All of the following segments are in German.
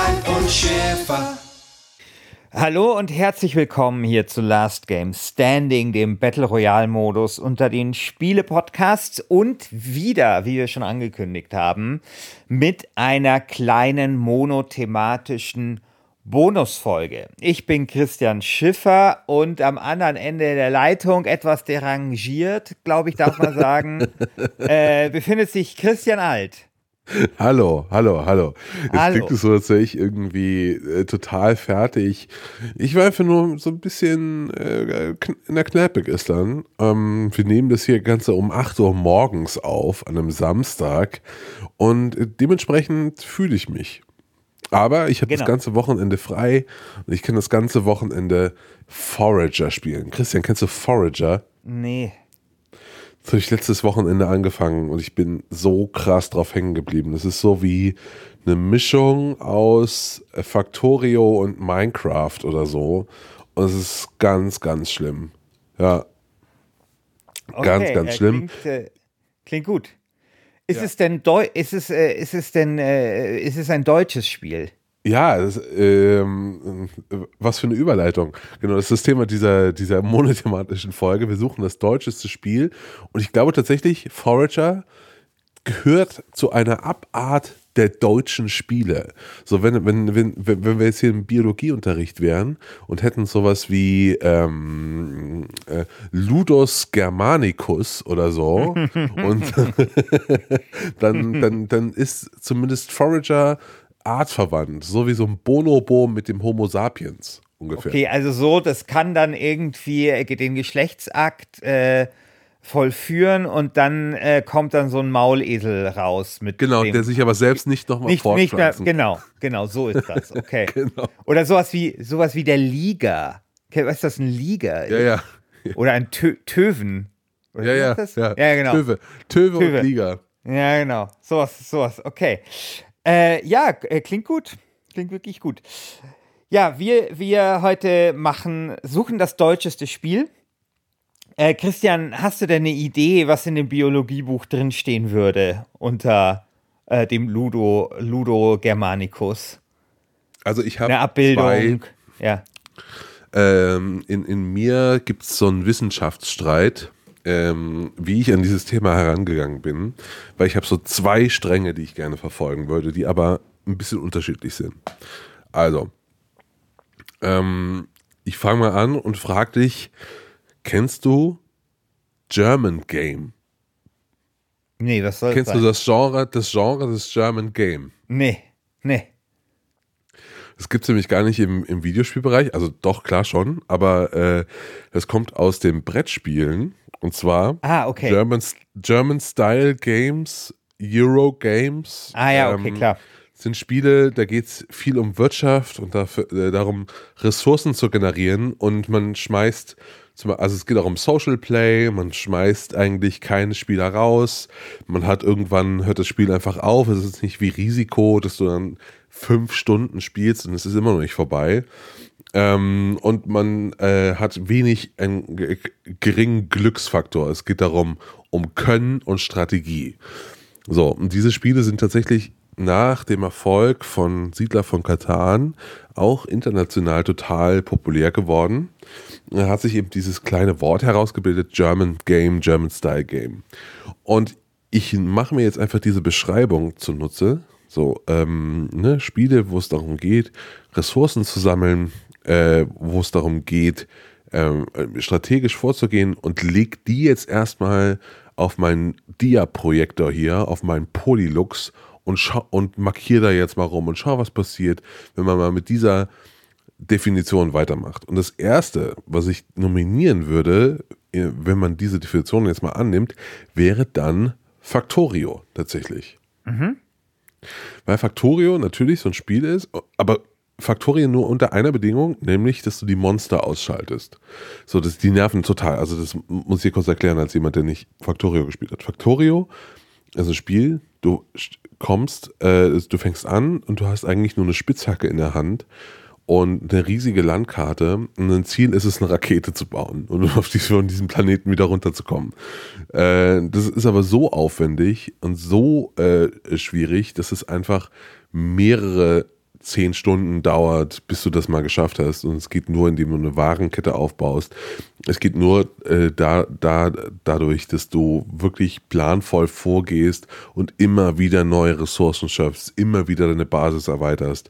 Alf und Schäfer. Hallo und herzlich willkommen hier zu Last Game Standing, dem Battle Royale Modus unter den Spiele-Podcasts und wieder, wie wir schon angekündigt haben, mit einer kleinen monothematischen Bonusfolge. Ich bin Christian Schiffer und am anderen Ende der Leitung, etwas derangiert, glaube ich, darf man sagen, äh, befindet sich Christian Alt. Hallo, hallo, hallo. Jetzt hallo. klingt es so, als wäre ich irgendwie äh, total fertig. Ich war einfach nur so ein bisschen äh, in der Kneipe gestern. Ähm, wir nehmen das hier Ganze um 8 Uhr morgens auf, an einem Samstag. Und dementsprechend fühle ich mich. Aber ich habe genau. das ganze Wochenende frei und ich kann das ganze Wochenende Forager spielen. Christian, kennst du Forager? Nee. Das habe ich letztes Wochenende angefangen und ich bin so krass drauf hängen geblieben. Das ist so wie eine Mischung aus Factorio und Minecraft oder so. Und es ist ganz, ganz schlimm. Ja. Okay, ganz, ganz schlimm. Klingt, äh, klingt gut. Ist ja. es denn Deu ist es, äh, ist es denn äh, ist es ein deutsches Spiel? Ja, das, ähm, was für eine Überleitung. Genau, das ist das Thema dieser, dieser monothematischen Folge. Wir suchen das deutscheste Spiel. Und ich glaube tatsächlich, Forager gehört zu einer Abart der deutschen Spiele. So, wenn, wenn, wenn, wenn wir jetzt hier im Biologieunterricht wären und hätten sowas wie ähm, äh, Ludus Germanicus oder so, und dann, dann, dann ist zumindest Forager artverwandt, so wie so ein Bonobo mit dem Homo sapiens ungefähr. Okay, also so, das kann dann irgendwie äh, den Geschlechtsakt äh, vollführen und dann äh, kommt dann so ein Maulesel raus mit genau, dem, der sich aber selbst nicht nochmal nicht, nicht mehr, Genau, genau, so ist das. Okay. genau. Oder sowas wie sowas wie der Liga. Okay, was ist das ein Liga? Ja, ja. Oder ein Tö Töven. Oder ja, ja, ja, ja, genau. Töve. Töve, Töve und Liga. Ja, genau. Sowas, sowas. Okay. Äh, ja, äh, klingt gut. Klingt wirklich gut. Ja, wir, wir heute machen, suchen das deutscheste Spiel. Äh, Christian, hast du denn eine Idee, was in dem Biologiebuch drinstehen würde unter äh, dem Ludo, Ludo Germanicus? Also ich habe eine Abbildung. Zwei, ja. Ähm, in, in mir gibt es so einen Wissenschaftsstreit ähm, wie ich an dieses Thema herangegangen bin, weil ich habe so zwei Stränge, die ich gerne verfolgen würde, die aber ein bisschen unterschiedlich sind. Also, ähm, ich fange mal an und frage dich, kennst du German Game? Nee, was soll Kennst sein? du das Genre, das Genre des German Game? Nee, nee. Das gibt es nämlich gar nicht im, im Videospielbereich, also doch, klar schon, aber äh, das kommt aus dem Brettspielen. Und zwar ah, okay. German, German Style Games, Euro Games. Ah ja, okay, ähm, klar. Sind Spiele, da geht es viel um Wirtschaft und dafür, äh, darum, Ressourcen zu generieren. Und man schmeißt, also es geht auch um Social Play, man schmeißt eigentlich keine Spieler raus, man hat irgendwann, hört das Spiel einfach auf, es ist nicht wie Risiko, dass du dann fünf Stunden spielst und es ist immer noch nicht vorbei. Ähm, und man äh, hat wenig einen geringen Glücksfaktor. Es geht darum, um Können und Strategie. So, und diese Spiele sind tatsächlich nach dem Erfolg von Siedler von Katan auch international total populär geworden. Da hat sich eben dieses kleine Wort herausgebildet, German Game, German Style Game. Und ich mache mir jetzt einfach diese Beschreibung zunutze. So, ähm, ne, Spiele, wo es darum geht, Ressourcen zu sammeln, äh, wo es darum geht, ähm, strategisch vorzugehen und leg die jetzt erstmal auf meinen Dia-Projektor hier, auf meinen Polylux und, und markiere da jetzt mal rum und schau, was passiert, wenn man mal mit dieser Definition weitermacht. Und das Erste, was ich nominieren würde, äh, wenn man diese Definition jetzt mal annimmt, wäre dann Factorio tatsächlich. Mhm. Weil Factorio natürlich so ein Spiel ist, aber Factorio nur unter einer Bedingung, nämlich, dass du die Monster ausschaltest. So, das die nerven total. Also, das muss ich dir kurz erklären, als jemand, der nicht Factorio gespielt hat. Factorio ist ein Spiel, du kommst, äh, du fängst an und du hast eigentlich nur eine Spitzhacke in der Hand und eine riesige Landkarte. Und ein Ziel ist es, eine Rakete zu bauen und auf von diesem Planeten wieder runterzukommen. Äh, das ist aber so aufwendig und so äh, schwierig, dass es einfach mehrere zehn Stunden dauert, bis du das mal geschafft hast. Und es geht nur, indem du eine Warenkette aufbaust. Es geht nur äh, da, da, dadurch, dass du wirklich planvoll vorgehst und immer wieder neue Ressourcen schaffst, immer wieder deine Basis erweiterst.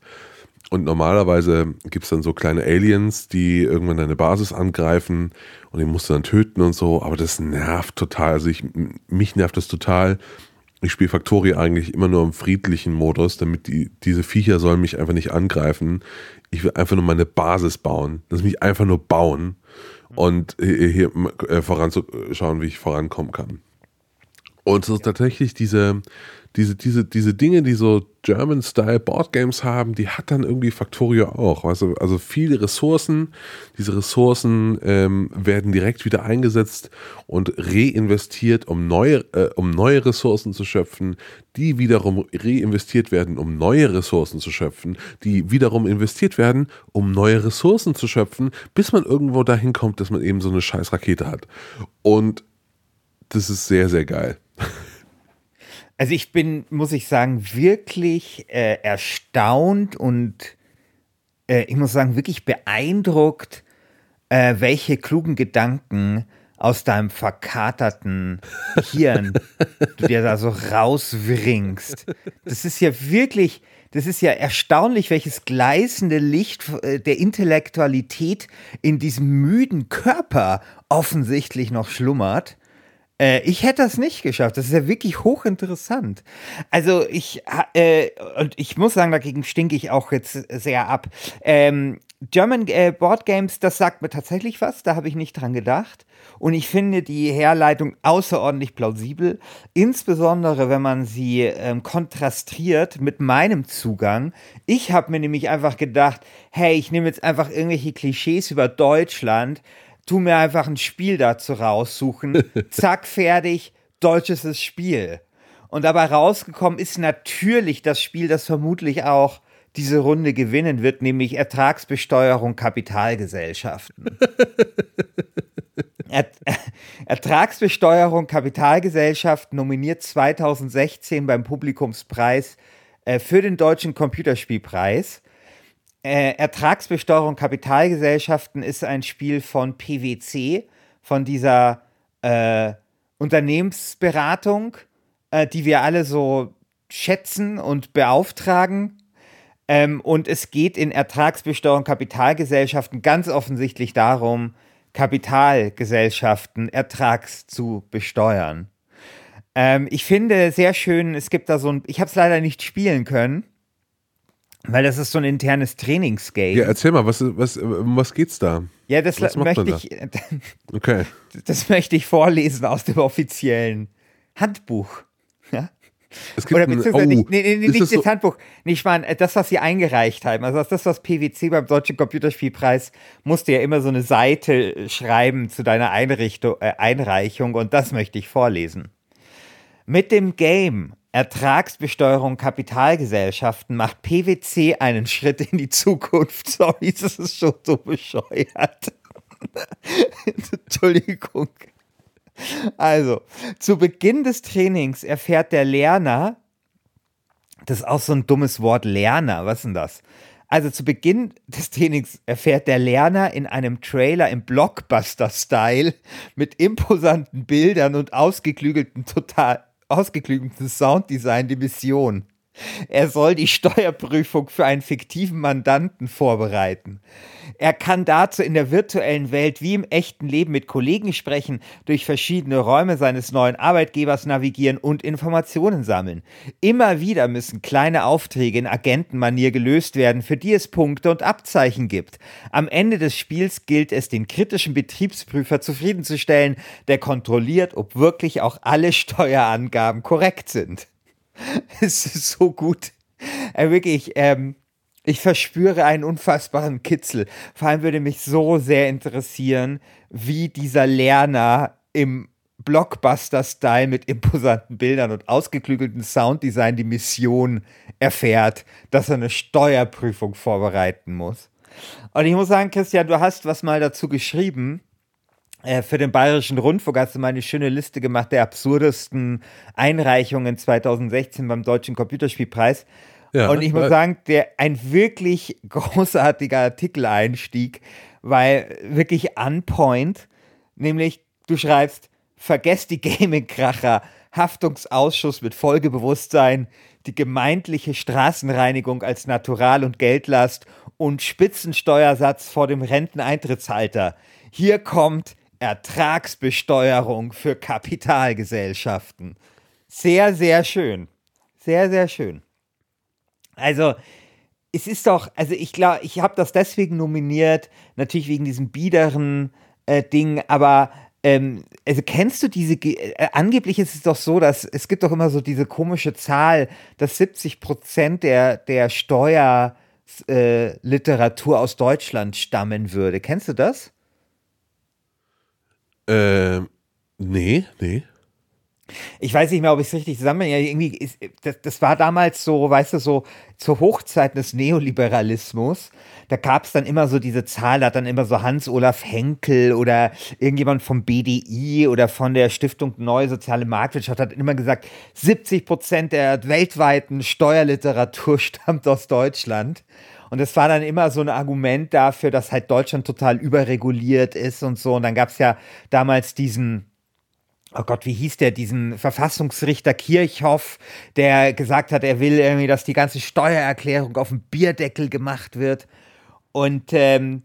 Und normalerweise gibt es dann so kleine Aliens, die irgendwann deine Basis angreifen und die musst du dann töten und so. Aber das nervt total. Also ich, mich nervt das total. Ich spiele Factory eigentlich immer nur im friedlichen Modus, damit die, diese Viecher sollen mich einfach nicht angreifen. Ich will einfach nur meine Basis bauen. Lass mich einfach nur bauen und hier, hier äh, voranzuschauen, wie ich vorankommen kann. Und so tatsächlich diese, diese, diese, diese Dinge, die so German-Style-Boardgames haben, die hat dann irgendwie Factorio auch. Also, also viele Ressourcen, diese Ressourcen ähm, werden direkt wieder eingesetzt und reinvestiert, um neue, äh, um neue Ressourcen zu schöpfen, die wiederum reinvestiert werden, um neue Ressourcen zu schöpfen, die wiederum investiert werden, um neue Ressourcen zu schöpfen, bis man irgendwo dahin kommt, dass man eben so eine scheiß Rakete hat. Und das ist sehr, sehr geil. Also ich bin, muss ich sagen, wirklich äh, erstaunt und äh, ich muss sagen, wirklich beeindruckt, äh, welche klugen Gedanken aus deinem verkaterten Hirn du dir da so rauswringst. Das ist ja wirklich, das ist ja erstaunlich, welches gleißende Licht äh, der Intellektualität in diesem müden Körper offensichtlich noch schlummert. Äh, ich hätte das nicht geschafft. Das ist ja wirklich hochinteressant. Also ich, äh, und ich muss sagen, dagegen stinke ich auch jetzt sehr ab. Ähm, German äh, Board Games, das sagt mir tatsächlich was, da habe ich nicht dran gedacht. Und ich finde die Herleitung außerordentlich plausibel, insbesondere wenn man sie ähm, kontrastiert mit meinem Zugang. Ich habe mir nämlich einfach gedacht, hey, ich nehme jetzt einfach irgendwelche Klischees über Deutschland, tu mir einfach ein Spiel dazu raussuchen. Zack, fertig, deutsches Spiel. Und dabei rausgekommen ist natürlich das Spiel, das vermutlich auch diese Runde gewinnen wird, nämlich Ertragsbesteuerung Kapitalgesellschaften. er Ertragsbesteuerung Kapitalgesellschaften nominiert 2016 beim Publikumspreis äh, für den Deutschen Computerspielpreis. Äh, Ertragsbesteuerung Kapitalgesellschaften ist ein Spiel von PwC, von dieser äh, Unternehmensberatung, äh, die wir alle so schätzen und beauftragen. Ähm, und es geht in Ertragsbesteuerung Kapitalgesellschaften ganz offensichtlich darum, Kapitalgesellschaften ertrags zu besteuern. Ähm, ich finde sehr schön, es gibt da so ein, ich habe es leider nicht spielen können, weil das ist so ein internes Trainingsgame. Ja, erzähl mal, was, was, was geht's da? Ja, das was möchte ich. Da? Okay. Das möchte ich vorlesen aus dem offiziellen Handbuch. Ja? Es gibt Oder beziehungsweise ein, oh, nicht, nee, nee, nicht das so? Handbuch. Nicht mal das, was sie eingereicht haben. Also das, was PwC beim Deutschen Computerspielpreis musste ja immer so eine Seite schreiben zu deiner Einrichtung, äh, Einreichung und das möchte ich vorlesen. Mit dem Game Ertragsbesteuerung Kapitalgesellschaften macht PwC einen Schritt in die Zukunft. Sorry, das ist schon so bescheuert. Entschuldigung. Also, zu Beginn des Trainings erfährt der Lerner, das ist auch so ein dummes Wort, Lerner, was ist denn das? Also zu Beginn des Trainings erfährt der Lerner in einem Trailer im Blockbuster-Style mit imposanten Bildern und ausgeklügelten total ausgeklügeltes Sounddesign die Mission. Er soll die Steuerprüfung für einen fiktiven Mandanten vorbereiten. Er kann dazu in der virtuellen Welt wie im echten Leben mit Kollegen sprechen, durch verschiedene Räume seines neuen Arbeitgebers navigieren und Informationen sammeln. Immer wieder müssen kleine Aufträge in Agentenmanier gelöst werden, für die es Punkte und Abzeichen gibt. Am Ende des Spiels gilt es, den kritischen Betriebsprüfer zufriedenzustellen, der kontrolliert, ob wirklich auch alle Steuerangaben korrekt sind. es ist so gut. Äh, wirklich, ähm, ich verspüre einen unfassbaren Kitzel. Vor allem würde mich so sehr interessieren, wie dieser Lerner im Blockbuster-Style mit imposanten Bildern und ausgeklügeltem Sounddesign die Mission erfährt, dass er eine Steuerprüfung vorbereiten muss. Und ich muss sagen, Christian, du hast was mal dazu geschrieben. Äh, für den Bayerischen Rundfunk hast du mal eine schöne Liste gemacht der absurdesten Einreichungen 2016 beim Deutschen Computerspielpreis. Ja, und ich muss sagen, der ein wirklich großartiger Artikeleinstieg, weil wirklich on point, nämlich du schreibst, vergesst die Gaming-Kracher, Haftungsausschuss mit Folgebewusstsein, die gemeindliche Straßenreinigung als Natural- und Geldlast und Spitzensteuersatz vor dem Renteneintrittsalter. Hier kommt Ertragsbesteuerung für Kapitalgesellschaften. Sehr, sehr schön. Sehr, sehr schön. Also, es ist doch, also ich glaube, ich habe das deswegen nominiert, natürlich wegen diesem biederen äh, Ding, aber ähm, also kennst du diese, äh, angeblich ist es doch so, dass es gibt doch immer so diese komische Zahl, dass 70 Prozent der, der Steuerliteratur äh, aus Deutschland stammen würde. Kennst du das? Ähm, nee, nee. Ich weiß nicht mehr, ob ich es richtig zusammenbringe. Irgendwie ist, das, das, war damals so, weißt du, so zur Hochzeit des Neoliberalismus. Da gab es dann immer so diese Zahl, da hat dann immer so Hans-Olaf Henkel oder irgendjemand vom BDI oder von der Stiftung Neue Soziale Marktwirtschaft hat immer gesagt, 70 Prozent der weltweiten Steuerliteratur stammt aus Deutschland. Und es war dann immer so ein Argument dafür, dass halt Deutschland total überreguliert ist und so. Und dann gab es ja damals diesen, oh Gott, wie hieß der, diesen Verfassungsrichter Kirchhoff, der gesagt hat, er will irgendwie, dass die ganze Steuererklärung auf dem Bierdeckel gemacht wird. Und ähm,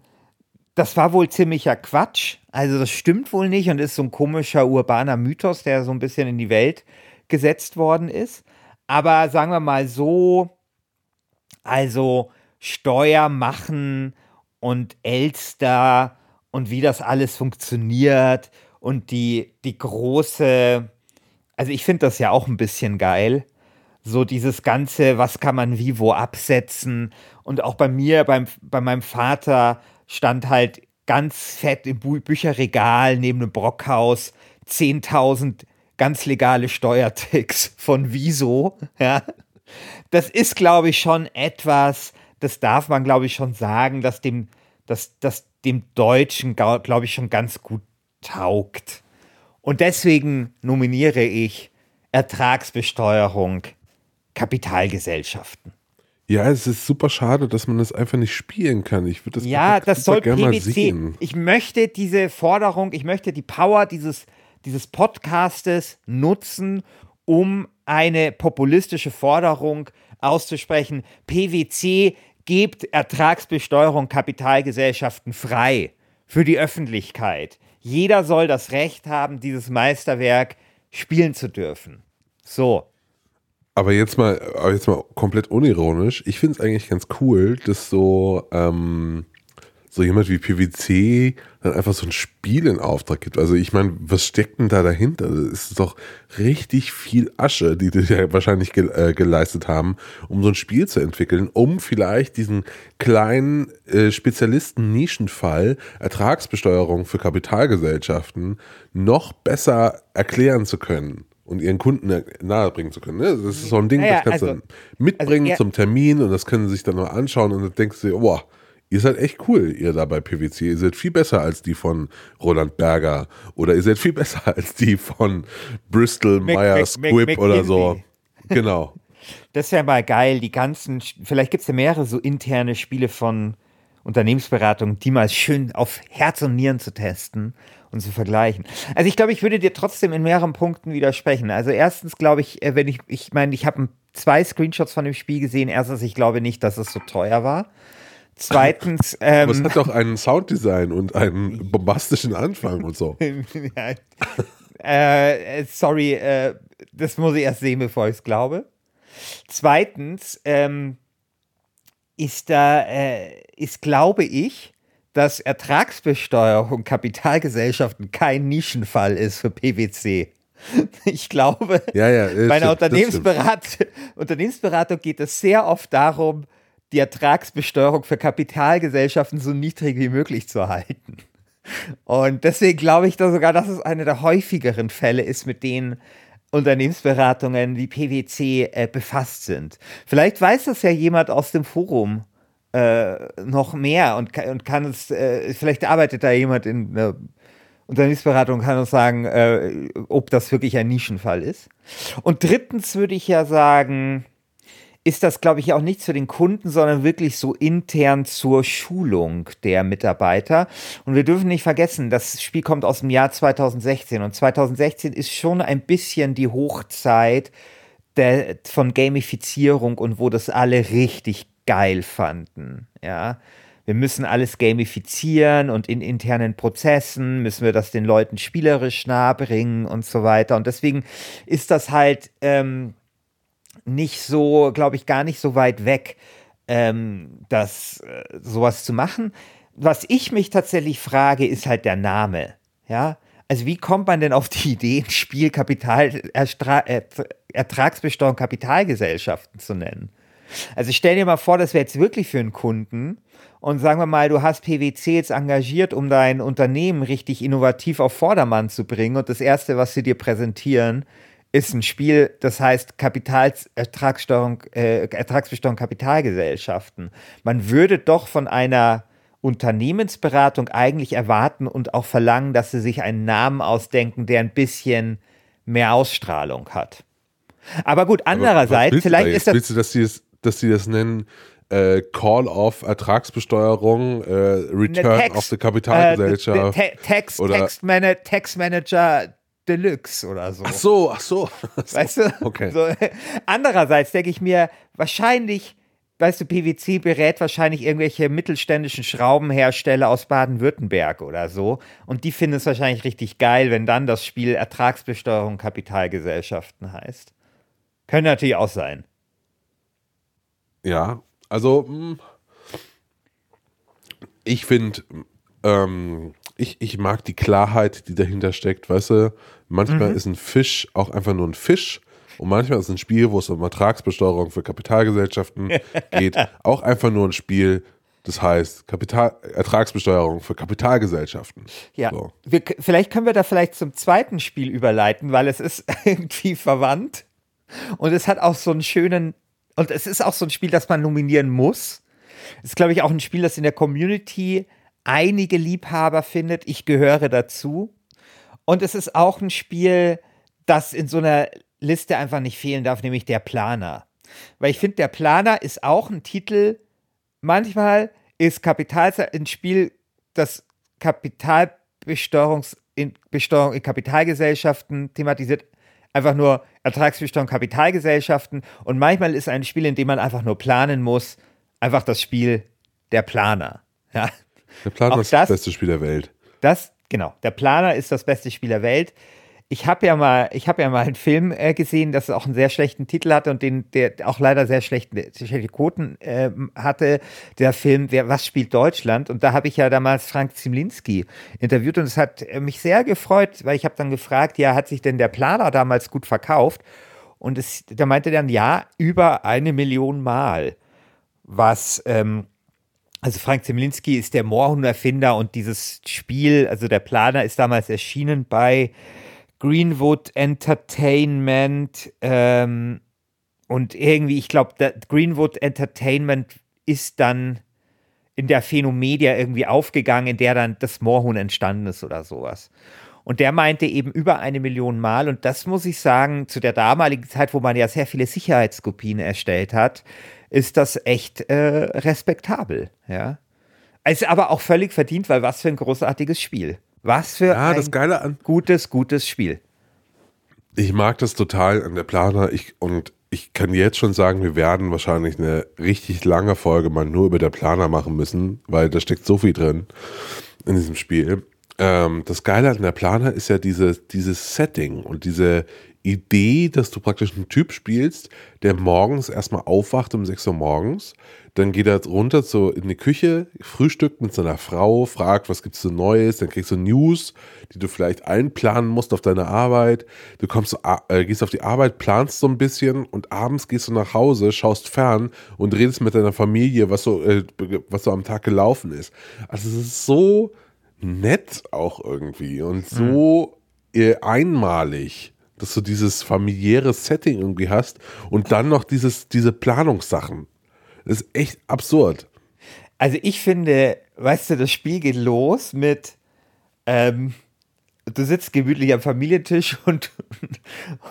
das war wohl ziemlicher Quatsch. Also das stimmt wohl nicht und ist so ein komischer urbaner Mythos, der so ein bisschen in die Welt gesetzt worden ist. Aber sagen wir mal so, also Steuer machen und Elster und wie das alles funktioniert und die, die große, also ich finde das ja auch ein bisschen geil. So dieses Ganze, was kann man wie wo absetzen. Und auch bei mir, beim, bei meinem Vater stand halt ganz fett im Bü Bücherregal neben dem Brockhaus 10.000 ganz legale Steuertricks von Wieso. Ja. Das ist, glaube ich, schon etwas, das darf man, glaube ich, schon sagen, dass dem, dass, dass dem Deutschen, glaube ich, schon ganz gut taugt. Und deswegen nominiere ich Ertragsbesteuerung Kapitalgesellschaften. Ja, es ist super schade, dass man das einfach nicht spielen kann. Ich würde das ja, das soll gerne mal sehen. Ich möchte diese Forderung, ich möchte die Power dieses, dieses Podcastes nutzen, um eine populistische Forderung auszusprechen. PwC gebt Ertragsbesteuerung Kapitalgesellschaften frei für die Öffentlichkeit. Jeder soll das Recht haben, dieses Meisterwerk spielen zu dürfen. So. Aber jetzt mal, aber jetzt mal komplett unironisch. Ich finde es eigentlich ganz cool, dass so ähm, so jemand wie PwC dann einfach so ein Spiel in Auftrag gibt. Also ich meine, was steckt denn da dahinter? Es ist doch richtig viel Asche, die die ja wahrscheinlich ge äh, geleistet haben, um so ein Spiel zu entwickeln, um vielleicht diesen kleinen äh, Spezialisten-Nischenfall Ertragsbesteuerung für Kapitalgesellschaften noch besser erklären zu können und ihren Kunden nahebringen zu können. Ne? Das ist so ein Ding, naja, das kannst du also, mitbringen also zum Termin und das können sie sich dann mal anschauen und dann denkst du, boah, Ihr seid echt cool, ihr da bei PwC. Ihr seid viel besser als die von Roland Berger oder ihr seid viel besser als die von Bristol Myers Squibb oder so. Genau. Das wäre mal geil, die ganzen, vielleicht gibt es ja mehrere so interne Spiele von Unternehmensberatungen, die mal schön auf Herz und Nieren zu testen und zu vergleichen. Also ich glaube, ich würde dir trotzdem in mehreren Punkten widersprechen. Also erstens glaube ich, äh, wenn ich, ich meine, ich habe zwei Screenshots von dem Spiel gesehen. Erstens, ich glaube nicht, dass es so teuer war. Zweitens. Ähm, Aber es hat doch ein Sounddesign und einen bombastischen Anfang und so. ja, äh, sorry, äh, das muss ich erst sehen, bevor ich es glaube. Zweitens ähm, ist da, äh, ist, glaube ich, dass Ertragsbesteuerung Kapitalgesellschaften kein Nischenfall ist für PwC. Ich glaube, ja, ja, bei einer Unternehmensberat Unternehmensberatung geht es sehr oft darum, die Ertragsbesteuerung für Kapitalgesellschaften so niedrig wie möglich zu halten. Und deswegen glaube ich da sogar, dass es einer der häufigeren Fälle ist, mit denen Unternehmensberatungen wie PwC äh, befasst sind. Vielleicht weiß das ja jemand aus dem Forum äh, noch mehr und, und kann es, äh, vielleicht arbeitet da jemand in einer Unternehmensberatung kann uns sagen, äh, ob das wirklich ein Nischenfall ist. Und drittens würde ich ja sagen, ist das, glaube ich, auch nichts für den Kunden, sondern wirklich so intern zur Schulung der Mitarbeiter. Und wir dürfen nicht vergessen, das Spiel kommt aus dem Jahr 2016 und 2016 ist schon ein bisschen die Hochzeit der, von Gamifizierung und wo das alle richtig geil fanden. Ja, wir müssen alles gamifizieren und in internen Prozessen müssen wir das den Leuten spielerisch nahebringen und so weiter. Und deswegen ist das halt ähm, nicht so, glaube ich, gar nicht so weit weg, ähm, das äh, sowas zu machen. Was ich mich tatsächlich frage, ist halt der Name. Ja, also wie kommt man denn auf die Idee, ein Spiel Kapital, Ertragsbesteuerung Kapitalgesellschaften zu nennen? Also stell dir mal vor, das wäre jetzt wirklich für einen Kunden und sagen wir mal, du hast PwC jetzt engagiert, um dein Unternehmen richtig innovativ auf Vordermann zu bringen und das Erste, was sie dir präsentieren, ist ein Spiel, das heißt Kapitalsertragssteuerung, äh, Ertragsbesteuerung Kapitalgesellschaften. Man würde doch von einer Unternehmensberatung eigentlich erwarten und auch verlangen, dass sie sich einen Namen ausdenken, der ein bisschen mehr Ausstrahlung hat. Aber gut, andererseits, Aber vielleicht ist das. Willst du, dass sie das, dass sie das nennen? Äh, Call of Ertragsbesteuerung, äh, Return Text, of the Kapitalgesellschaft. Äh, Text, Text, Mana Text Manager Deluxe oder so. Ach so, ach so. Weißt du? Okay. So, andererseits denke ich mir, wahrscheinlich, weißt du, PwC berät wahrscheinlich irgendwelche mittelständischen Schraubenhersteller aus Baden-Württemberg oder so. Und die finden es wahrscheinlich richtig geil, wenn dann das Spiel Ertragsbesteuerung Kapitalgesellschaften heißt. Könnte natürlich auch sein. Ja, also hm, ich finde, ähm, ich, ich mag die Klarheit, die dahinter steckt. Weißt du, manchmal Mhm. ist ein Fisch auch einfach nur ein Fisch. Und manchmal ist ein Spiel, wo es um Ertragsbesteuerung für Kapitalgesellschaften geht, auch einfach nur ein Spiel, das heißt Kapital, Ertragsbesteuerung für Kapitalgesellschaften. Ja, So. wir, vielleicht können wir da vielleicht zum zweiten Spiel überleiten, weil es ist irgendwie verwandt und es hat auch so einen schönen und es ist auch so ein Spiel, das man nominieren muss. Es ist, glaube ich, auch ein Spiel, das in der Community einige Liebhaber findet. Ich gehöre dazu. Und es ist auch ein Spiel, das in so einer Liste einfach nicht fehlen darf, nämlich der Planer. Weil ich finde, der Planer ist auch ein Titel, manchmal ist Kapital ein Spiel, das Kapitalbesteuerungs in, Besteuerung in Kapitalgesellschaften thematisiert, einfach nur Ertragsbesteuerung Kapitalgesellschaften und manchmal ist ein Spiel, in dem man einfach nur planen muss, einfach das Spiel der Planer. Ja, Der Plan Auch ist das das- beste Spiel der Welt. das, genau, der Planer ist das beste Spiel der Welt. Ich habe ja mal, ich habe ja mal einen Film äh, gesehen, das auch einen sehr schlechten Titel hatte und den, der auch leider sehr schlechten, sehr schlechte Quoten ähm, hatte. Der Film, wer, was spielt Deutschland? Und da habe ich ja damals Frank Zimlinski interviewt und es hat äh, mich sehr gefreut, weil ich habe dann gefragt, ja, hat sich denn der Planer damals gut verkauft? Und es, da meinte er dann, ja, über eine Million Mal. Was, ähm, also Frank Zemlinski ist der Moorhuhn-Erfinder und dieses Spiel, also der Planer ist damals erschienen bei Greenwood Entertainment ähm, und irgendwie, ich glaube, Greenwood Entertainment ist dann in der Phänomedia irgendwie aufgegangen, in der dann das Moorhuhn entstanden ist oder sowas. Und der meinte eben über eine Million Mal. Und das muss ich sagen, zu der damaligen Zeit, wo man ja sehr viele Sicherheitskopien erstellt hat, ist das echt äh, respektabel. Ja. Ist aber auch völlig verdient, weil was für ein großartiges Spiel. Was für Ja, ein gutes, gutes Spiel. ich mag das total an der Planer. Ich, und ich kann jetzt schon sagen, wir werden wahrscheinlich eine richtig lange Folge mal nur über der Planer machen müssen, weil da steckt so viel drin in diesem Spiel. Ähm, das Geile an der Planer ist ja diese, dieses Setting und diese Idee, dass du praktisch einen Typ spielst, der morgens erstmal aufwacht um 6 Uhr morgens, dann geht er runter so in die Küche, frühstückt mit seiner Frau, fragt, was gibt's so Neues, dann kriegst du News, die du vielleicht einplanen musst auf deine Arbeit. Du kommst, äh, gehst auf die Arbeit, planst so ein bisschen und abends gehst du nach Hause, schaust fern und redest mit deiner Familie, was so, äh, was so am Tag gelaufen ist. Also es ist so nett auch irgendwie und so mhm. einmalig dass du dieses familiäre Setting irgendwie hast und dann noch dieses, diese Planungssachen. Das ist echt absurd. Also ich finde, weißt du, das Spiel geht los mit, ähm, du sitzt gemütlich am Familientisch und,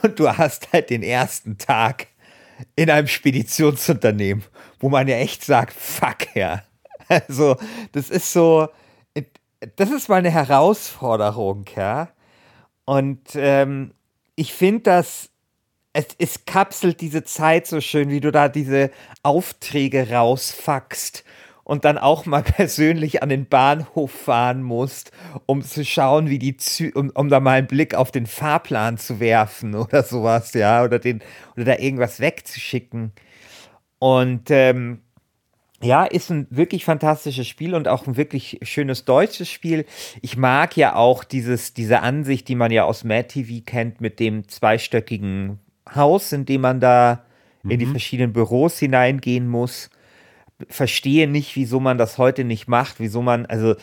und du hast halt den ersten Tag in einem Speditionsunternehmen, wo man ja echt sagt, fuck ja. Also, das ist so, das ist mal eine Herausforderung, ja. Und ähm, ich finde das, es, es kapselt diese Zeit so schön, wie du da diese Aufträge rausfackst und dann auch mal persönlich an den Bahnhof fahren musst, um zu schauen, wie die Zü um, um da mal einen Blick auf den Fahrplan zu werfen oder sowas, ja, oder den, oder da irgendwas wegzuschicken. Und ähm, ja, ist ein wirklich fantastisches Spiel und auch ein wirklich schönes deutsches Spiel. Ich mag ja auch dieses, diese Ansicht, die man ja aus Mad TV kennt, mit dem zweistöckigen Haus, in dem man da mhm. in die mhm. verschiedenen Büros hineingehen muss. Verstehe nicht, wieso man das heute nicht macht, wieso man, also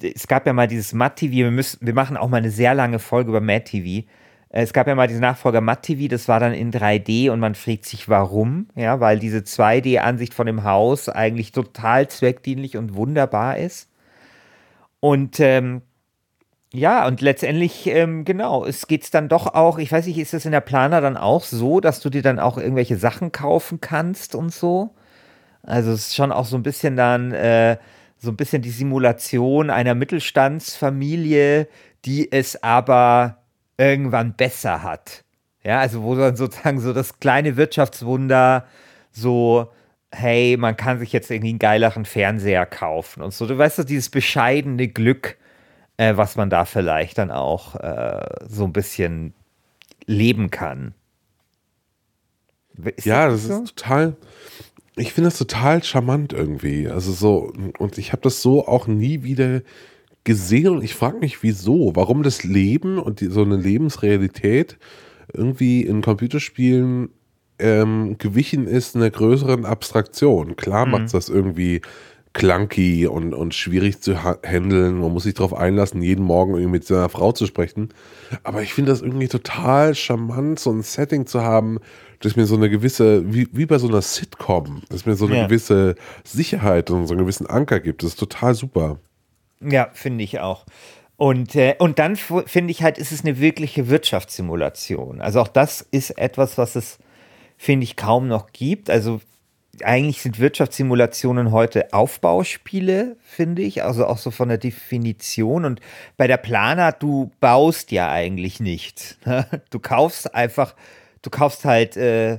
es gab ja mal dieses Mad TV, wir, müssen, wir machen auch mal eine sehr lange Folge über Mad TV es gab ja mal diese Nachfolger Matt TV, das war dann in 3D und man fragt sich, warum, ja, weil diese 2D-Ansicht von dem Haus eigentlich total zweckdienlich und wunderbar ist. Und ähm, ja, und letztendlich, ähm, genau, es geht dann doch auch, ich weiß nicht, ist das in der Planer dann auch so, dass du dir dann auch irgendwelche Sachen kaufen kannst und so? Also es ist schon auch so ein bisschen dann, äh, so ein bisschen die Simulation einer Mittelstandsfamilie, die es aber irgendwann besser hat. Ja, also wo dann sozusagen so das kleine Wirtschaftswunder so, hey, man kann sich jetzt irgendwie einen geileren Fernseher kaufen und so. Du weißt doch, dieses bescheidene Glück, äh, was man da vielleicht dann auch äh, so ein bisschen leben kann. Ist ja, das, das so? ist total. Ich finde das total charmant irgendwie. Also so, und ich habe das so auch nie wieder gesehen und ich frage mich, wieso, warum das Leben und die, so eine Lebensrealität irgendwie in Computerspielen ähm, gewichen ist einer größeren Abstraktion. Klar mhm. macht das irgendwie clunky und, und schwierig zu handeln. Man muss sich darauf einlassen, jeden Morgen irgendwie mit seiner Frau zu sprechen. Aber ich finde das irgendwie total charmant, so ein Setting zu haben, dass mir so eine gewisse, wie, wie bei so einer Sitcom, dass mir so eine ja. gewisse Sicherheit und so einen gewissen Anker gibt. Das ist total super. Ja, finde ich auch. Und, äh, und dann finde ich halt, ist es eine wirkliche Wirtschaftssimulation. Also auch das ist etwas, was es, finde ich, kaum noch gibt. Also eigentlich sind Wirtschaftssimulationen heute Aufbauspiele, finde ich, also auch so von der Definition. Und bei der Planer, du baust ja eigentlich nicht. Ne? Du kaufst einfach, du kaufst halt äh,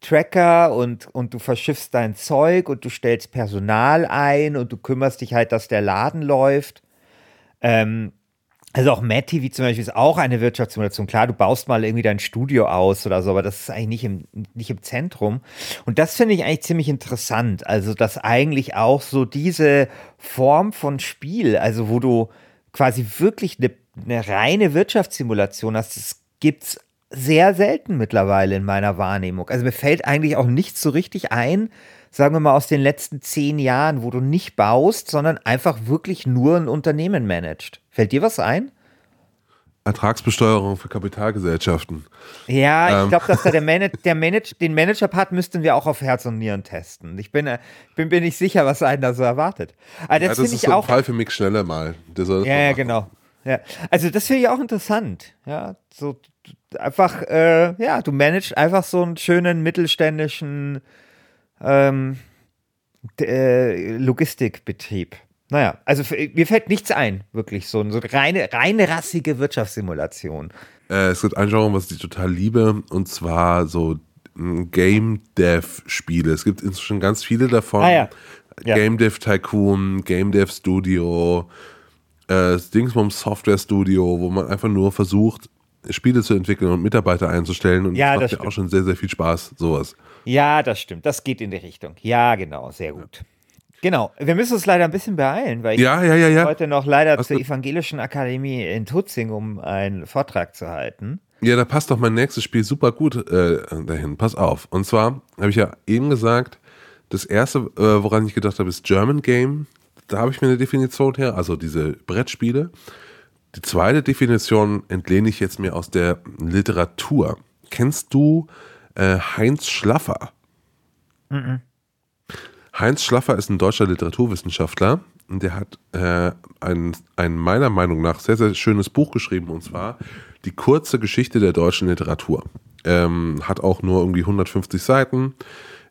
Tracker und, und du verschiffst dein Zeug und du stellst Personal ein und du kümmerst dich halt, dass der Laden läuft. Ähm, also auch Mad TV zum Beispiel ist auch eine Wirtschaftssimulation. Klar, du baust mal irgendwie dein Studio aus oder so, aber das ist eigentlich nicht im, nicht im Zentrum. Und das finde ich eigentlich ziemlich interessant. Also, dass eigentlich auch so diese Form von Spiel, also wo du quasi wirklich eine, eine reine Wirtschaftssimulation hast, das gibt es sehr selten mittlerweile in meiner Wahrnehmung. Also mir fällt eigentlich auch nichts so richtig ein, sagen wir mal aus den letzten zehn Jahren, wo du nicht baust, sondern einfach wirklich nur ein Unternehmen managst. Fällt dir was ein? Ertragsbesteuerung für Kapitalgesellschaften. Ja, ich glaube, dass da der, Manage, der Manage, den Manager-Part müssten wir auch auf Herz und Nieren testen. Ich bin, äh, bin mir nicht sicher, was einen da so erwartet. Aber das, ja, das ist so ein Fall für mich schneller mal. ja, ja, genau. Ja, also das finde ich auch interessant. Ja, so einfach, äh, ja, du managst einfach so einen schönen mittelständischen ähm, äh, Logistikbetrieb. Naja, also mir fällt nichts ein, wirklich so, so eine reine, reine rassige Wirtschaftssimulation. Äh, es gibt ein Genre, was ich total liebe, und zwar so hm, Game Dev Spiele. Es gibt inzwischen ganz viele davon. Ah, ja. Ja. Game Dev Tycoon, Game Dev Studio, äh, Dingsbums Software Studio, wo man einfach nur versucht, Spiele zu entwickeln und Mitarbeiter einzustellen. Und Ja, das das macht ja auch schon sehr, sehr viel Spaß, sowas. Ja, das stimmt. Das geht in die Richtung. Ja, genau, sehr gut. Genau. Wir müssen uns leider ein bisschen beeilen, weil ich Ja, ja, ja, ja. heute noch leider Hast zur du- Evangelischen Akademie in Tutzing, um einen Vortrag zu halten. Ja, da passt doch mein nächstes Spiel super gut äh, dahin. Pass auf. Und zwar habe ich ja eben gesagt, das erste, äh, woran ich gedacht habe, ist German Game. Da habe ich mir eine Definition her, also diese Brettspiele. Die zweite Definition entlehne ich jetzt mir aus der Literatur. Kennst du äh, Heinz Schlaffer? Heinz Schlaffer ist ein deutscher Literaturwissenschaftler und der hat äh, ein, ein meiner Meinung nach sehr, sehr schönes Buch geschrieben und zwar Die kurze Geschichte der deutschen Literatur. Ähm, hat auch nur irgendwie 150 Seiten,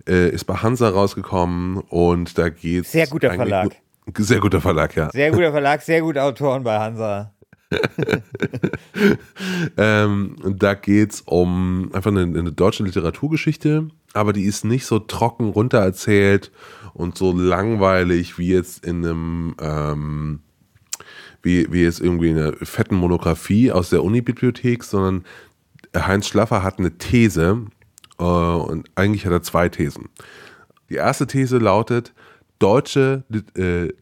äh, ist bei Hansa rausgekommen und da geht Sehr guter Verlag. Sehr guter Verlag, ja. Sehr guter Verlag, sehr gute Autoren bei Hansa. Ähm, da geht es um einfach eine, eine deutsche Literaturgeschichte, aber die ist nicht so trocken runtererzählt und so langweilig wie jetzt in einem, ähm, wie, wie jetzt irgendwie in einer fetten Monographie aus der Unibibliothek, sondern Heinz Schlaffer hat eine These äh, und eigentlich hat er zwei Thesen. Die erste These lautet, deutsche, äh,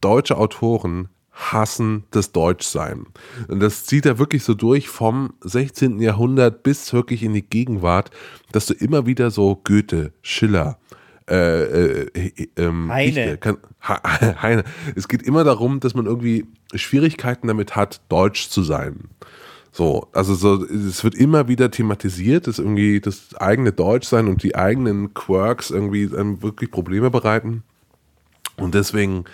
deutsche Autoren hassen das Deutschsein. Und das zieht er wirklich so durch vom 16. Jahrhundert bis wirklich in die Gegenwart, dass du immer wieder so Goethe, Schiller, äh, äh, ähm, Heine. Fichte, kann, Heine. Es geht immer darum, dass man irgendwie Schwierigkeiten damit hat, deutsch zu sein. So, also so, es wird immer wieder thematisiert, dass irgendwie das eigene Deutschsein und die eigenen Quirks irgendwie wirklich Probleme bereiten. Und deswegen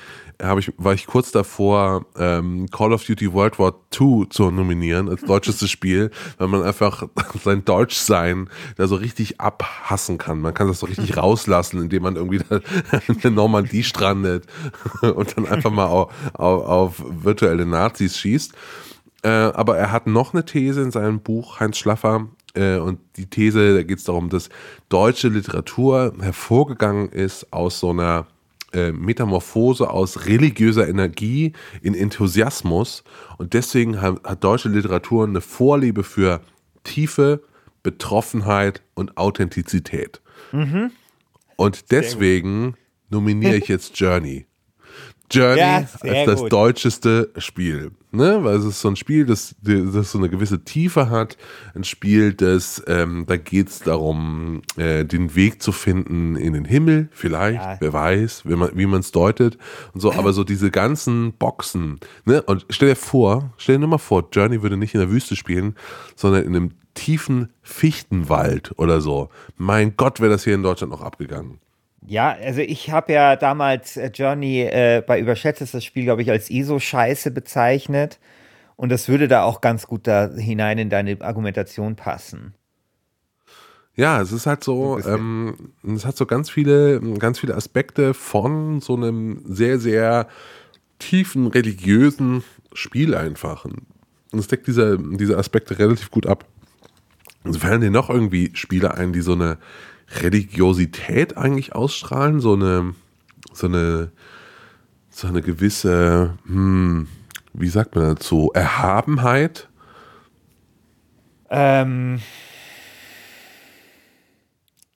habe ich, war ich kurz davor, ähm, Call of Duty World War II zu nominieren als deutschestes Spiel, weil man einfach sein Deutschsein da so richtig abhassen kann. Man kann das so richtig rauslassen, indem man irgendwie da in der Normandie strandet und dann einfach mal auf, auf, auf virtuelle Nazis schießt. Äh, aber er hat noch eine These in seinem Buch, Heinz Schlaffer. Äh, und die These, da geht es darum, dass deutsche Literatur hervorgegangen ist aus so einer äh, Metamorphose aus religiöser Energie in Enthusiasmus. Und deswegen hat, hat deutsche Literatur eine Vorliebe für Tiefe, Betroffenheit und Authentizität. Und deswegen nominiere ich jetzt Journey. Journey Ja, als das gut. deutscheste Spiel. Ne? Weil es ist so ein Spiel, das, das so eine gewisse Tiefe hat. Ein Spiel, das, ähm, da geht es darum, äh, den Weg zu finden in den Himmel, vielleicht, Ja. wer weiß, wie man wie man es deutet. Und so, aber so diese ganzen Boxen. Ne? Und stell dir vor, stell dir nur mal vor, Journey würde nicht in der Wüste spielen, sondern in einem tiefen Fichtenwald oder so. Mein Gott, wäre das hier in Deutschland noch abgegangen. Ja, also ich habe ja damals äh, Journey äh, bei Überschätzt ist das Spiel, glaube ich, als ISO-Scheiße bezeichnet. Und das würde da auch ganz gut da hinein in deine Argumentation passen. Ja, es ist halt so, ähm, es hat so ganz viele, ganz viele Aspekte von so einem sehr, sehr tiefen religiösen Spiel einfach. Und es deckt diese, diese Aspekte relativ gut ab. Also fallen dir noch irgendwie Spiele ein, die so eine Religiosität eigentlich ausstrahlen, so eine, so eine, so eine gewisse, hm, wie sagt man dazu, Erhabenheit? Ähm,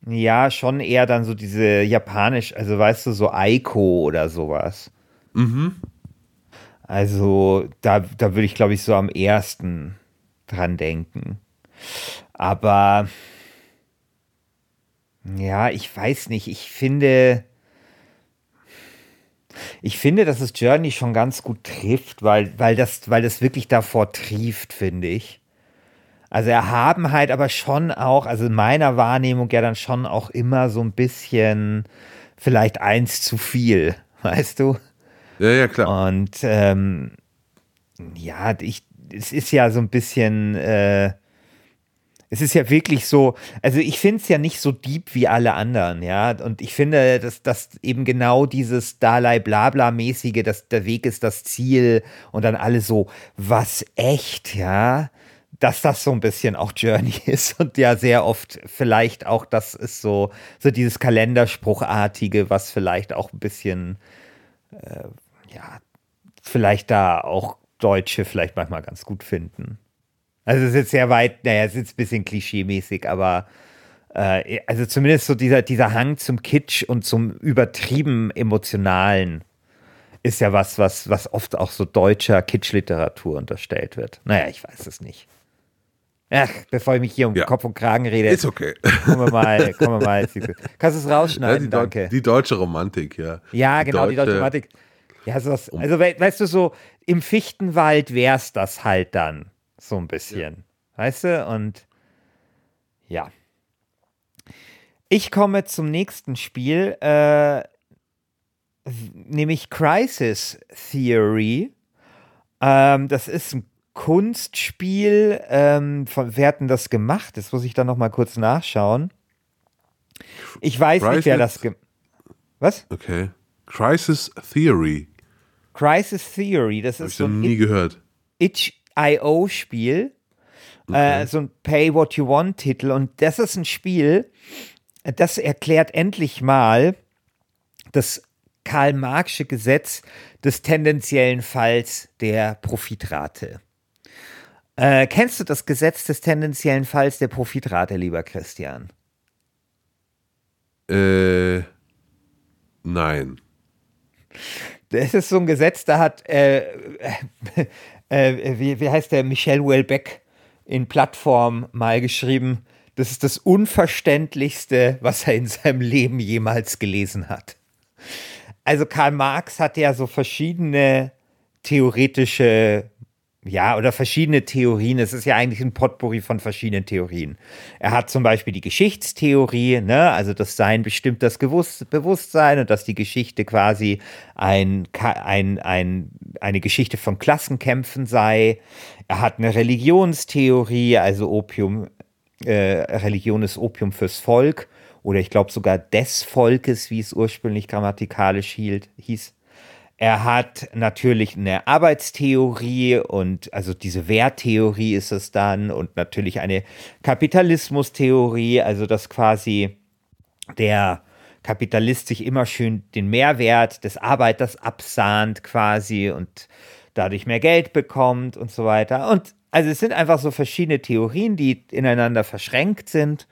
ja, schon eher dann so diese japanisch, also weißt du, so Aiko oder sowas. Also da, da würde ich, glaube ich, so am ersten dran denken. Aber ja, ich weiß nicht. Ich finde, ich finde, dass es Journey schon ganz gut trifft, weil, weil, das, weil das wirklich davor trieft, finde ich. Also Erhabenheit, aber schon auch, also in meiner Wahrnehmung ja dann schon auch immer so ein bisschen vielleicht eins zu viel, weißt du? Ja, ja, klar. Und ähm, ja, ich, es ist ja so ein bisschen, äh, es ist ja wirklich so, also ich finde es ja nicht so deep wie alle anderen, ja. Und ich finde, dass das eben genau dieses Dalai Blabla-mäßige, dass der Weg ist das Ziel und dann alle so, was echt, ja. dass das so ein bisschen auch Journey ist und ja sehr oft vielleicht auch, das ist so, so dieses Kalenderspruchartige, was vielleicht auch ein bisschen, äh, ja, vielleicht da auch Deutsche vielleicht manchmal ganz gut finden. Also es ist jetzt sehr weit, naja, es ist jetzt ein bisschen klischeemäßig, aber äh, also zumindest so dieser, dieser Hang zum Kitsch und zum übertrieben emotionalen ist ja was, was, was oft auch so deutscher Kitschliteratur unterstellt wird. Naja, ich weiß es nicht. Ach, bevor ich mich hier um ja. Kopf und Kragen rede. Ist okay. Kommen wir mal, kommen wir mal. Kannst du es rausschneiden? Ja, die, danke. Die deutsche Romantik, ja. Ja, die genau, deutsche, die deutsche Romantik. Ja, so was, also weißt du, so im Fichtenwald wäre es das halt dann. So ein bisschen. Ja. Weißt du? Und ja. Ich komme zum nächsten Spiel, äh, nämlich Crisis Theory. Ähm, das ist ein Kunstspiel. Ähm, von, wer hat denn das gemacht? Das muss ich dann noch mal kurz nachschauen. Ich weiß Crisis? nicht, wer das gemacht Was? Okay. Crisis Theory. Crisis Theory, das Hab ist so ein nie gehört. Itch.io-Spiel. Okay. Äh, so ein Pay What You Want-Titel. Und das ist ein Spiel, das erklärt endlich mal das Karl-Marxische Gesetz des tendenziellen Falls der Profitrate. Äh, kennst du das Gesetz des tendenziellen Falls der Profitrate, lieber Christian? Äh, nein. Das ist so ein Gesetz, da hat, äh, äh, wie, wie heißt der, Michel Houellebecq in Plattform mal geschrieben, das ist das Unverständlichste, was er in seinem Leben jemals gelesen hat. Also Karl Marx hat ja so verschiedene theoretische, ja, oder verschiedene Theorien. Es ist ja eigentlich ein Potpourri von verschiedenen Theorien. Er hat zum Beispiel die Geschichtstheorie, ne, also das Sein bestimmt das Bewusstsein und dass die Geschichte quasi ein, ein, ein, eine Geschichte von Klassenkämpfen sei. Er hat eine Religionstheorie, also Opium äh, Religion ist Opium fürs Volk oder ich glaube sogar des Volkes, wie es ursprünglich grammatikalisch hielt, hieß. Er hat natürlich eine Arbeitstheorie und also diese Werttheorie ist es dann und natürlich eine Kapitalismustheorie, also dass quasi der Kapitalist sich immer schön den Mehrwert des Arbeiters absahnt quasi und dadurch mehr Geld bekommt und so weiter. Und also es sind einfach so verschiedene Theorien, die ineinander verschränkt sind.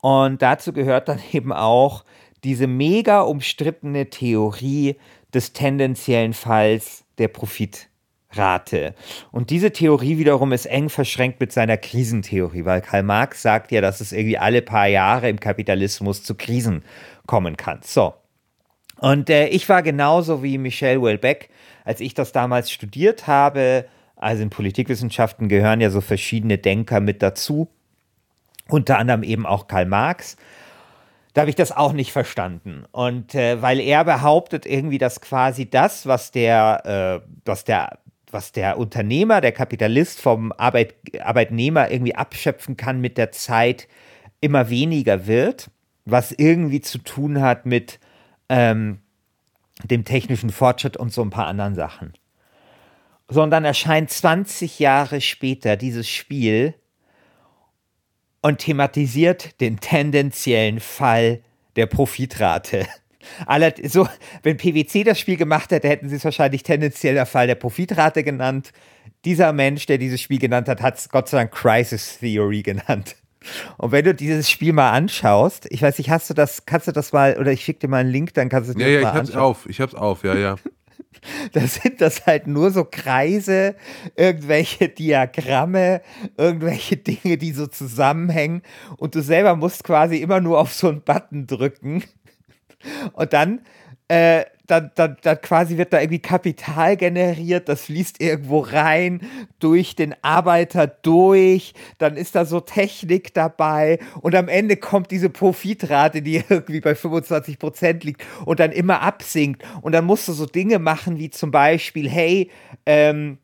Und dazu gehört dann eben auch diese mega umstrittene Theorie des tendenziellen Falls der Profitrate. Und diese Theorie wiederum ist eng verschränkt mit seiner Krisentheorie, weil Karl Marx sagt ja, dass es irgendwie alle paar Jahre im Kapitalismus zu Krisen kommen kann. So. Und äh, ich war genauso wie Michel Houellebecq, als ich das damals studiert habe, also in Politikwissenschaften gehören ja so verschiedene Denker mit dazu, unter anderem eben auch Karl Marx. Da habe ich das auch nicht verstanden. Und äh, weil er behauptet irgendwie, dass quasi das, was der, äh, was der, was der Unternehmer, der Kapitalist vom Arbeit, Arbeitnehmer irgendwie abschöpfen kann mit der Zeit, immer weniger wird, was irgendwie zu tun hat mit ähm, dem technischen Fortschritt und so ein paar anderen Sachen sondern erscheint 20 Jahre später dieses Spiel und thematisiert den tendenziellen Fall der Profitrate. Aller, so, wenn PwC das Spiel gemacht hätte, hätten sie es wahrscheinlich tendenzieller Fall der Profitrate genannt. Dieser Mensch, der dieses Spiel genannt hat, hat es Gott sei Dank Crisis Theory genannt. Und wenn du dieses Spiel mal anschaust, ich weiß nicht, hast du das, kannst du das mal, oder ich schicke dir mal einen Link, dann kannst du es ja, ja, mal anschauen. Ja, ich hab's auf, ich hab's auf, ja, ja. Da sind das halt nur so Kreise, irgendwelche Diagramme, irgendwelche Dinge, die so zusammenhängen. Und du selber musst quasi immer nur auf so einen Button drücken. Und dann äh, dann, dann, dann quasi wird da irgendwie Kapital generiert, das fließt irgendwo rein, durch den Arbeiter durch, dann ist da so Technik dabei und am Ende kommt diese Profitrate, die irgendwie bei 25 Prozent liegt und dann immer absinkt. Und dann musst du so Dinge machen wie zum Beispiel, hey, ähm,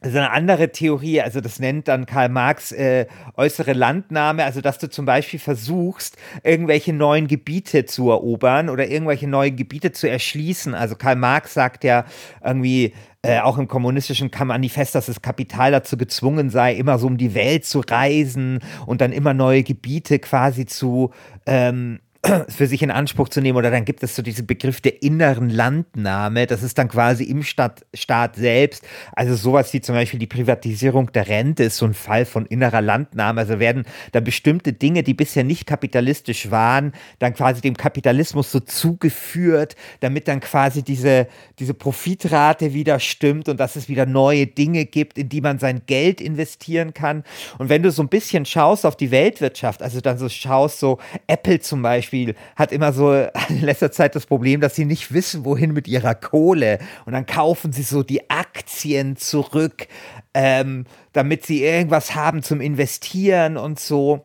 ist eine andere Theorie, also das nennt dann Karl Marx äh, äußere Landnahme, also dass du zum Beispiel versuchst, irgendwelche neuen Gebiete zu erobern oder irgendwelche neuen Gebiete zu erschließen. Also Karl Marx sagt ja irgendwie, äh, auch im kommunistischen Manifest, dass das Kapital dazu gezwungen sei, immer so um die Welt zu reisen und dann immer neue Gebiete quasi zu ähm, für sich in Anspruch zu nehmen. Oder dann gibt es so diesen Begriff der inneren Landnahme. Das ist dann quasi im Stadt, Staat selbst. Also sowas wie zum Beispiel die Privatisierung der Rente ist so ein Fall von innerer Landnahme. Also werden da bestimmte Dinge, die bisher nicht kapitalistisch waren, dann quasi dem Kapitalismus so zugeführt, damit dann quasi diese, diese Profitrate wieder stimmt und dass es wieder neue Dinge gibt, in die man sein Geld investieren kann. Und wenn du so ein bisschen schaust auf die Weltwirtschaft, also dann so schaust, so Apple zum Beispiel, Beispiel hat immer so in letzter Zeit das Problem, dass sie nicht wissen, wohin mit ihrer Kohle. Und dann kaufen sie so die Aktien zurück, ähm, damit sie irgendwas haben zum Investieren und so.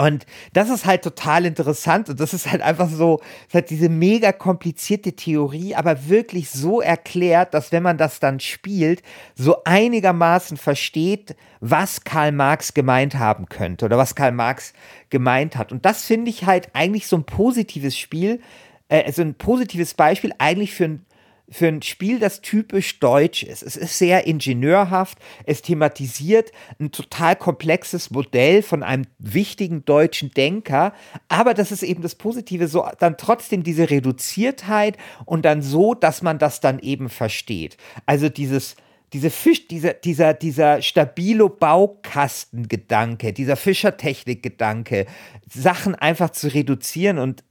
Und das ist halt total interessant und das ist halt einfach so, es hat diese mega komplizierte Theorie, aber wirklich so erklärt, dass wenn man das dann spielt, so einigermaßen versteht, was Karl Marx gemeint haben könnte oder was Karl Marx gemeint hat. Und das finde ich halt eigentlich so ein positives Spiel, äh, also ein positives Beispiel eigentlich für ein für ein Spiel, das typisch deutsch ist. Es ist sehr ingenieurhaft, es thematisiert ein total komplexes Modell von einem wichtigen deutschen Denker, aber das ist eben das Positive, so dann trotzdem diese Reduziertheit und dann so, dass man das dann eben versteht. Also dieses diese Fisch, dieser, dieser, dieser stabilo Baukastengedanke, dieser Fischertechnik-Gedanke, Sachen einfach zu reduzieren und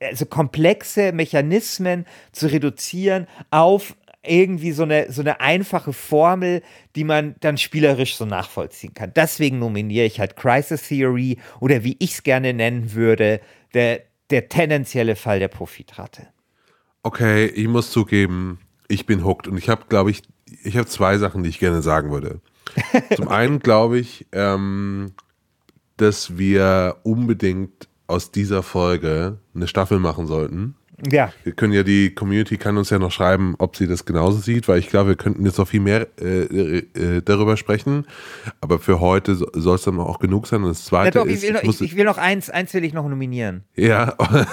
also komplexe Mechanismen zu reduzieren auf irgendwie so eine, so eine einfache Formel, die man dann spielerisch so nachvollziehen kann. Deswegen nominiere ich halt Crisis Theory oder wie ich es gerne nennen würde, der, der tendenzielle Fall der Profitrate. Okay, ich muss zugeben, ich bin hooked und ich habe, glaube ich, ich habe zwei Sachen, die ich gerne sagen würde. Zum einen glaube ich, ähm, dass wir unbedingt aus dieser Folge eine Staffel machen sollten. Ja. Wir können ja, die Community kann uns ja noch schreiben, ob sie das genauso sieht, weil ich glaube, wir könnten jetzt noch viel mehr äh, äh, darüber sprechen. Aber für heute soll es dann auch genug sein. Und das zweite ja, doch, ist. Ich will, noch, ich, ich will noch eins, eins will ich noch nominieren. Ja.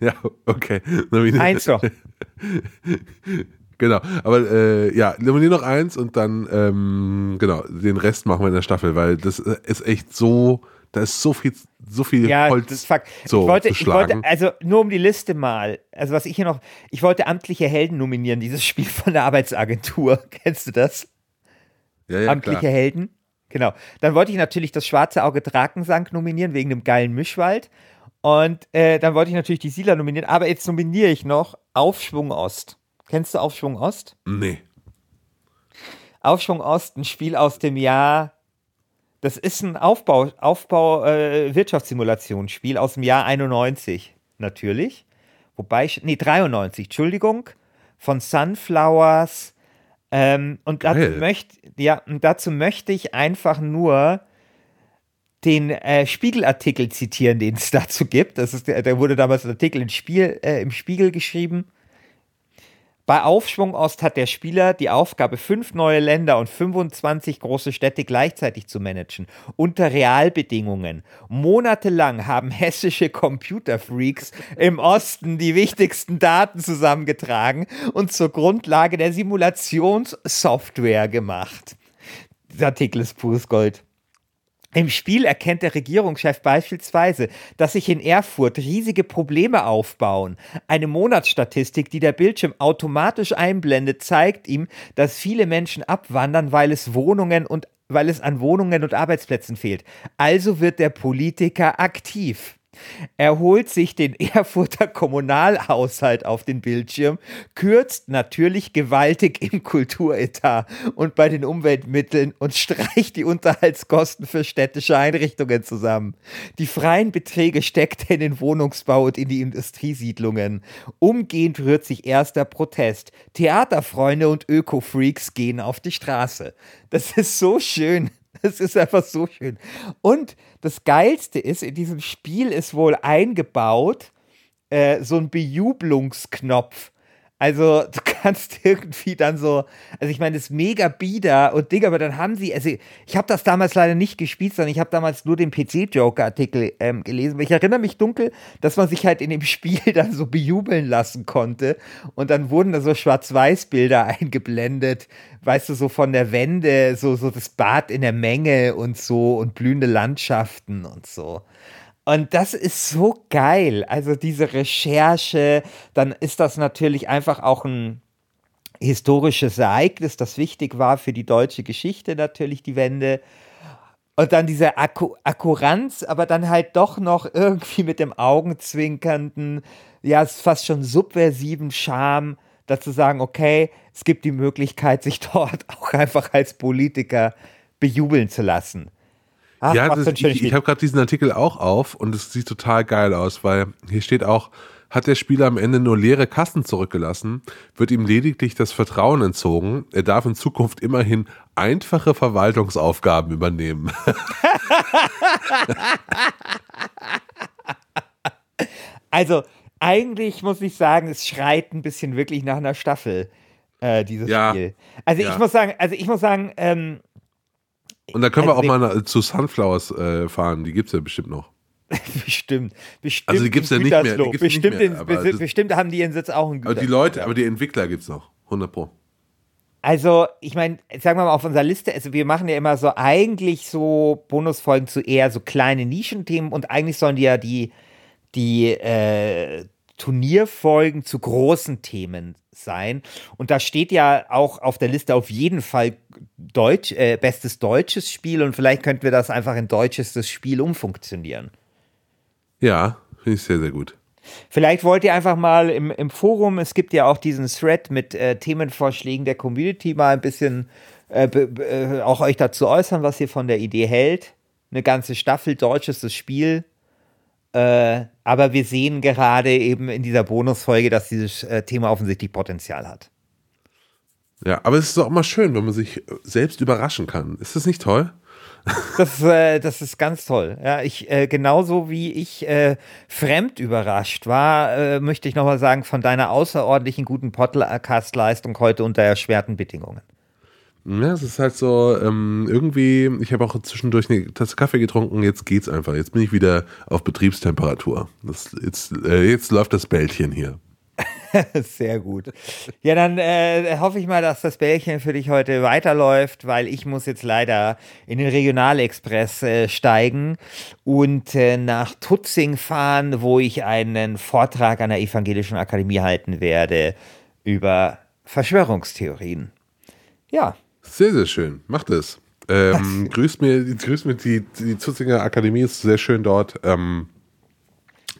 ja, okay. Nominieren. Eins doch. Genau, aber äh, ja, nominier noch eins und dann, ähm, genau, den Rest machen wir in der Staffel, weil das ist echt so da ist so viel, so viel ja, Holz das fuck. So ich wollte, ich wollte, also nur um die Liste mal, also was ich hier noch, ich wollte amtliche Helden nominieren, dieses Spiel von der Arbeitsagentur. Kennst du das? Ja, ja, amtliche klar. Helden. Genau. Dann wollte ich natürlich das Schwarze Auge Drakensang nominieren, wegen dem geilen Mischwald. Und äh, dann wollte ich natürlich die Sieler nominieren, aber jetzt nominiere ich noch Aufschwung Ost. Kennst du Aufschwung Ost? Nee. Aufschwung Ost, ein Spiel aus dem Jahr das ist ein Aufbau, Aufbau äh, Wirtschaftssimulationsspiel aus dem Jahr 91, natürlich. Wobei, nee, 93, Entschuldigung, von Sunflowers. Ähm, und, dazu möcht, ja, und dazu möchte ich einfach nur den äh, Spiegelartikel zitieren, den es dazu gibt. Das ist, da wurde damals ein Artikel im, Spiel, äh, im Spiegel geschrieben. Bei Aufschwung Ost hat der Spieler die Aufgabe, fünf neue Länder und 25 große Städte gleichzeitig zu managen, unter Realbedingungen. Monatelang haben hessische Computerfreaks im Osten die wichtigsten Daten zusammengetragen und zur Grundlage der Simulationssoftware gemacht. Der Artikel ist pures Gold. Im Spiel erkennt der Regierungschef beispielsweise, dass sich in Erfurt riesige Probleme aufbauen. Eine Monatsstatistik, die der Bildschirm automatisch einblendet, zeigt ihm, dass viele Menschen abwandern, weil es Wohnungen und weil es an Wohnungen und Arbeitsplätzen fehlt. Also wird der Politiker aktiv. Er holt sich den Erfurter Kommunalhaushalt auf den Bildschirm, kürzt natürlich gewaltig im Kulturetat und bei den Umweltmitteln und streicht die Unterhaltskosten für städtische Einrichtungen zusammen. Die freien Beträge steckt er in den Wohnungsbau und in die Industriesiedlungen. Umgehend rührt sich erster Protest. Theaterfreunde und Öko-Freaks gehen auf die Straße. Das ist so schön. Das ist einfach so schön. Und das Geilste ist, in diesem Spiel ist wohl eingebaut äh, so ein Bejubelungsknopf. Also du kannst irgendwie dann so, also ich meine, das ist mega bieder und Ding, aber dann haben sie, also ich habe das damals leider nicht gespielt, sondern ich habe damals nur den PC-Joker-Artikel ähm, gelesen. Ich erinnere mich dunkel, dass man sich halt in dem Spiel dann so bejubeln lassen konnte und dann wurden da so Schwarz-Weiß-Bilder eingeblendet, weißt du, so von der Wende, so, so das Bad in der Menge und so und blühende Landschaften und so. Und das ist so geil. Also diese Recherche, dann ist das natürlich einfach auch ein historisches Ereignis, das wichtig war für die deutsche Geschichte natürlich, die Wende. Und dann diese Akku Akkuranz, aber dann halt doch noch irgendwie mit dem Augenzwinkernden, ja, fast schon subversiven Charme, dazu sagen, okay, es gibt die Möglichkeit, sich dort auch einfach als Politiker bejubeln zu lassen. Ach, ja, das, ich, ich habe gerade diesen Artikel auch auf und es sieht total geil aus, weil hier steht auch, hat der Spieler am Ende nur leere Kassen zurückgelassen, wird ihm lediglich das Vertrauen entzogen. Er darf in Zukunft immerhin einfache Verwaltungsaufgaben übernehmen. also, eigentlich muss ich sagen, es schreit ein bisschen wirklich nach einer Staffel, äh, dieses ja. Spiel. Also, ja. ich muss sagen, also ich muss sagen, ähm, und da können also wir auch mal zu Sunflowers äh, fahren, die gibt es ja bestimmt noch. bestimmt, bestimmt. Also die gibt es ja nicht mehr. bestimmt, nicht mehr, in, bestimmt haben die ihren Sitz auch in Aber die Leute, aber die Entwickler gibt es noch, 100 Pro. Also, ich meine, sagen wir mal auf unserer Liste, also wir machen ja immer so eigentlich so Bonusfolgen zu eher so kleine Nischenthemen und eigentlich sollen die ja die, die äh, Turnierfolgen zu großen Themen sein. Und da steht ja auch auf der Liste auf jeden Fall Deutsch, äh, bestes deutsches Spiel und vielleicht könnten wir das einfach in deutsches Spiel umfunktionieren. Ja, finde ich sehr, sehr gut. Vielleicht wollt ihr einfach mal im, im Forum, es gibt ja auch diesen Thread mit äh, Themenvorschlägen der Community, mal ein bisschen äh, äh, auch euch dazu äußern, was ihr von der Idee hält. Eine ganze Staffel deutsches Spiel äh, aber wir sehen gerade eben in dieser Bonusfolge, dass dieses äh, Thema offensichtlich Potenzial hat. Ja, aber es ist auch immer schön, wenn man sich selbst überraschen kann. Ist das nicht toll? Das, äh, das ist ganz toll. Ja, ich, äh, genauso wie ich äh, fremd überrascht war, äh, möchte ich nochmal sagen, von deiner außerordentlichen guten Podcast-Leistung heute unter erschwerten Bedingungen. Ja, es ist halt so, ähm, irgendwie, ich habe auch zwischendurch eine Tasse Kaffee getrunken, jetzt geht's einfach. Jetzt bin ich wieder auf Betriebstemperatur. Das, jetzt, äh, jetzt läuft das Bällchen hier. Sehr gut. Ja, dann äh, hoffe ich mal, dass das Bällchen für dich heute weiterläuft, weil ich muss jetzt leider in den Regionalexpress äh, steigen und äh, nach Tutzing fahren, wo ich einen Vortrag an der Evangelischen Akademie halten werde über Verschwörungstheorien. Ja, sehr, sehr schön. Macht es. Ähm, grüßt mir, grüßt mir die, die Zutzinger Akademie, ist sehr schön dort. Ähm,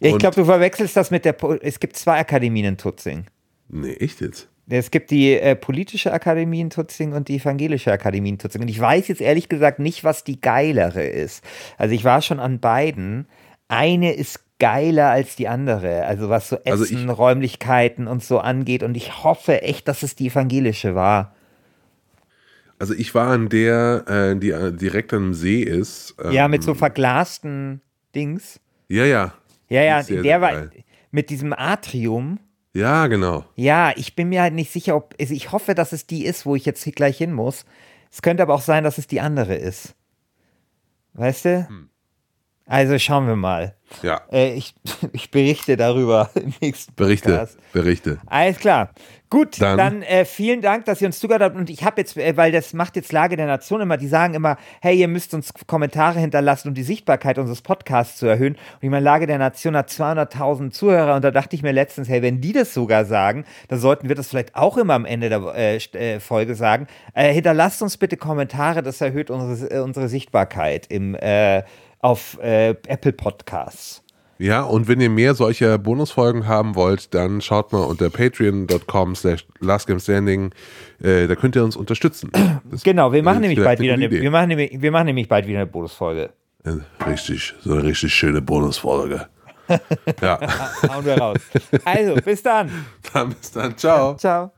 ich glaube, du verwechselst das mit der. Po es gibt zwei Akademien in Tutzing. Nee, echt jetzt? Es gibt die äh, politische Akademie in Tutzing und die evangelische Akademie in Tutzing. Und ich weiß jetzt ehrlich gesagt nicht, was die geilere ist. Also ich war schon an beiden. Eine ist geiler als die andere. Also was so Essen, also ich, Räumlichkeiten und so angeht. Und ich hoffe echt, dass es die evangelische war. Also ich war an der, äh, die äh, direkt am See ist. Ähm, ja, mit so verglasten Dings. Ja, ja. Ja, ja, der war mit diesem Atrium. Ja, genau. Ja, ich bin mir halt nicht sicher, ob. Also ich hoffe, dass es die ist, wo ich jetzt gleich hin muss. Es könnte aber auch sein, dass es die andere ist. Weißt du? Hm. Also schauen wir mal. Ja. Äh, ich, ich berichte darüber im nächsten Berichte, Podcast. Berichte. Alles klar. Gut, dann, dann äh, vielen Dank, dass ihr uns zugehört habt. Und ich habe jetzt, äh, weil das macht jetzt Lage der Nation immer, die sagen immer, hey, ihr müsst uns Kommentare hinterlassen, um die Sichtbarkeit unseres Podcasts zu erhöhen. Und ich meine, Lage der Nation hat 200.000 Zuhörer. Und da dachte ich mir letztens, hey, wenn die das sogar sagen, dann sollten wir das vielleicht auch immer am Ende der äh, äh Folge sagen. Äh, hinterlasst uns bitte Kommentare, das erhöht unsere, unsere Sichtbarkeit im, auf Apple Podcasts. Ja, und wenn ihr mehr solcher Bonusfolgen haben wollt, dann schaut mal unter patreon.com slash lastgamestanding. Äh, da könnt ihr uns unterstützen. Das genau, wir machen, nämlich bald wieder eine, wir, machen nämlich, wir machen nämlich bald wieder eine Bonusfolge. Richtig, so eine richtig schöne Bonusfolge. ja. Hauen wir raus. Also, bis dann. Dann bis dann. Ciao. Ciao.